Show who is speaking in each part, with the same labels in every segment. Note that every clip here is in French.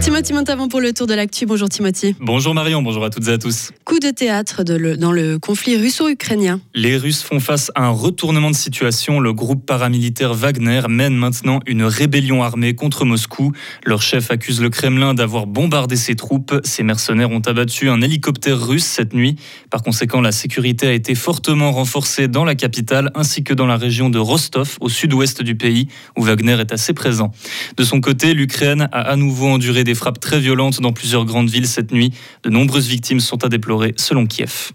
Speaker 1: Timothy Montavon pour le tour de l'actu. Bonjour Timothy.
Speaker 2: Bonjour Marion, bonjour à toutes et à tous.
Speaker 1: Coup de théâtre dans le conflit russo-ukrainien.
Speaker 2: Les Russes font face à un retournement de situation. Le groupe paramilitaire Wagner mène maintenant une rébellion armée contre Moscou. Leur chef accuse le Kremlin d'avoir bombardé ses troupes. Ces mercenaires ont abattu un hélicoptère russe cette nuit. Par conséquent, la sécurité a été fortement renforcée dans la capitale ainsi que dans la région de Rostov, au sud-ouest du pays, où Wagner est assez présent. De son côté, l'Ukraine a à nouveau enduré des frappes très violentes dans plusieurs grandes villes cette nuit. De nombreuses victimes sont à déplorer, selon Kiev.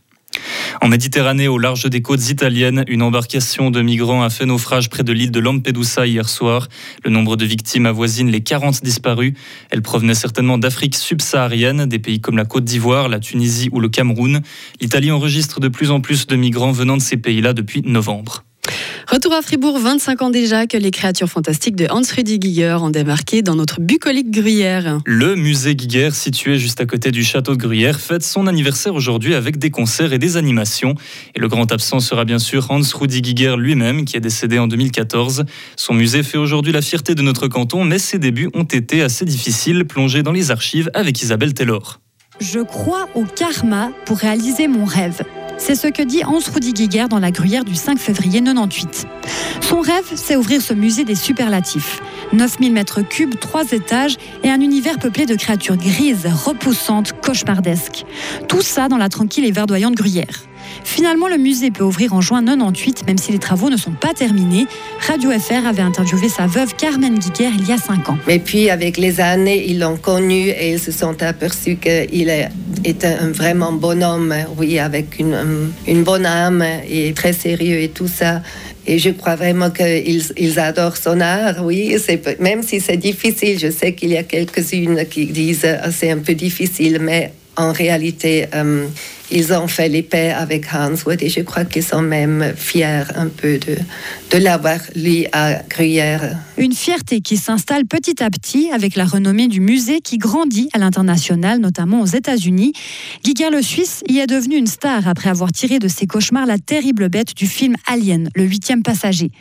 Speaker 2: En Méditerranée, au large des côtes italiennes, une embarcation de migrants a fait naufrage près de l'île de Lampedusa hier soir. Le nombre de victimes avoisine les 40 disparus. Elles provenaient certainement d'Afrique subsaharienne, des pays comme la Côte d'Ivoire, la Tunisie ou le Cameroun. L'Italie enregistre de plus en plus de migrants venant de ces pays-là depuis novembre.
Speaker 1: Retour à Fribourg, 25 ans déjà que les créatures fantastiques de Hans-Rudy Giger ont démarqué dans notre bucolique Gruyère.
Speaker 2: Le musée Giger, situé juste à côté du château de Gruyère, fête son anniversaire aujourd'hui avec des concerts et des animations. Et le grand absent sera bien sûr Hans-Rudy Giger lui-même, qui est décédé en 2014. Son musée fait aujourd'hui la fierté de notre canton, mais ses débuts ont été assez difficiles, plongés dans les archives avec Isabelle Taylor.
Speaker 3: Je crois au karma pour réaliser mon rêve. C'est ce que dit Hans Rudi Giger dans la Gruyère du 5 février 98. Son rêve, c'est ouvrir ce musée des superlatifs. 9000 mètres cubes, trois étages et un univers peuplé de créatures grises, repoussantes, cauchemardesques. Tout ça dans la tranquille et verdoyante Gruyère. Finalement, le musée peut ouvrir en juin 98, même si les travaux ne sont pas terminés. Radio FR avait interviewé sa veuve Carmen Guiguer il y a cinq ans.
Speaker 4: Mais puis, avec les années, ils l'ont connu et ils se sont aperçus qu'il était un vraiment bon homme, oui, avec une, bonne âme et très sérieux et tout ça. Et je crois vraiment qu'ils ils adorent son art, oui. Même si c'est difficile, je sais qu'il y a quelques-unes qui disent ah, c'est un peu difficile, mais en réalité, euh, ils ont fait les paix avec Hans Wood et je crois qu'ils sont même fiers un peu de, de l'avoir lu à Gruyère.
Speaker 3: Une fierté qui s'installe petit à petit avec la renommée du musée qui grandit à l'international, notamment aux États-Unis. Giger le Suisse y est devenu une star après avoir tiré de ses cauchemars la terrible bête du film Alien, le huitième passager.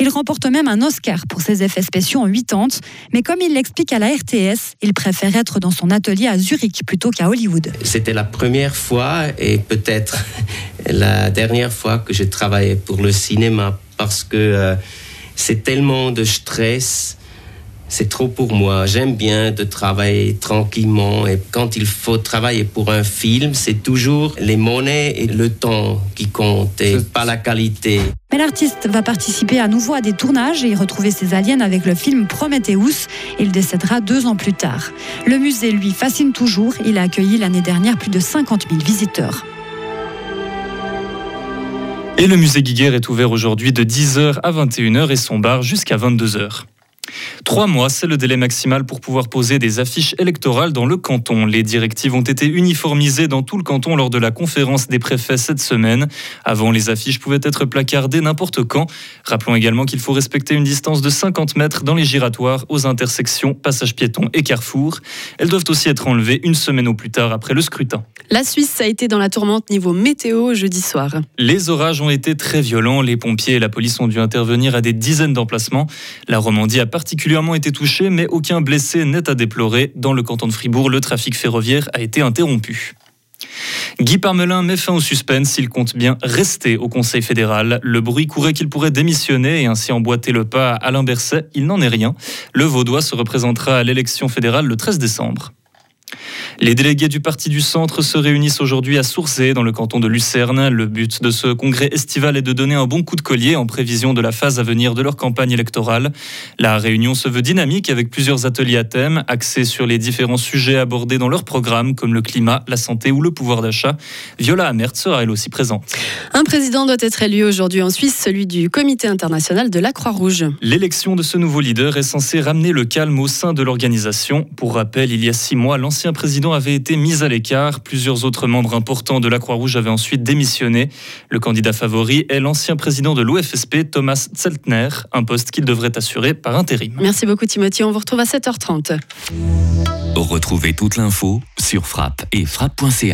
Speaker 3: Il remporte même un Oscar pour ses effets spéciaux en 80, mais comme il l'explique à la RTS, il préfère être dans son atelier à Zurich plutôt qu'à Hollywood.
Speaker 5: C'était la première fois et peut-être la dernière fois que je travaillais pour le cinéma parce que euh, c'est tellement de stress. C'est trop pour moi. J'aime bien de travailler tranquillement et quand il faut travailler pour un film, c'est toujours les monnaies et le temps qui comptent et pas la qualité.
Speaker 3: Mais l'artiste va participer à nouveau à des tournages et y retrouver ses aliens avec le film Prometheus. Il décédera deux ans plus tard. Le musée, lui, fascine toujours. Il a accueilli l'année dernière plus de 50 000 visiteurs.
Speaker 2: Et le musée Guiguer est ouvert aujourd'hui de 10h à 21h et son bar jusqu'à 22h. Trois mois, c'est le délai maximal pour pouvoir poser des affiches électorales dans le canton. Les directives ont été uniformisées dans tout le canton lors de la conférence des préfets cette semaine. Avant, les affiches pouvaient être placardées n'importe quand. Rappelons également qu'il faut respecter une distance de 50 mètres dans les giratoires, aux intersections, passages piétons et carrefours. Elles doivent aussi être enlevées une semaine au plus tard après le scrutin.
Speaker 1: La Suisse a été dans la tourmente niveau météo jeudi soir.
Speaker 2: Les orages ont été très violents. Les pompiers et la police ont dû intervenir à des dizaines d'emplacements. La Romandie a particulièrement été touchée, mais aucun blessé n'est à déplorer. Dans le canton de Fribourg, le trafic ferroviaire a été interrompu. Guy Parmelin met fin au suspense. Il compte bien rester au Conseil fédéral. Le bruit courait qu'il pourrait démissionner et ainsi emboîter le pas à Alain Berset. Il n'en est rien. Le Vaudois se représentera à l'élection fédérale le 13 décembre. Les délégués du Parti du Centre se réunissent aujourd'hui à Sourzé, dans le canton de Lucerne. Le but de ce congrès estival est de donner un bon coup de collier en prévision de la phase à venir de leur campagne électorale. La réunion se veut dynamique avec plusieurs ateliers à thème, axés sur les différents sujets abordés dans leur programme, comme le climat, la santé ou le pouvoir d'achat. Viola Amert sera elle aussi présente.
Speaker 1: Un président doit être élu aujourd'hui en Suisse, celui du Comité international de la Croix-Rouge.
Speaker 2: L'élection de ce nouveau leader est censée ramener le calme au sein de l'organisation. Pour rappel, il y a six mois, l'ancien président avait été mis à l'écart. Plusieurs autres membres importants de la Croix-Rouge avaient ensuite démissionné. Le candidat favori est l'ancien président de l'OFSP, Thomas Zeltner, un poste qu'il devrait assurer par intérim.
Speaker 1: Merci beaucoup Timothy, on vous retrouve à 7h30.
Speaker 6: Retrouvez toute l'info sur frappe et frappe.ch.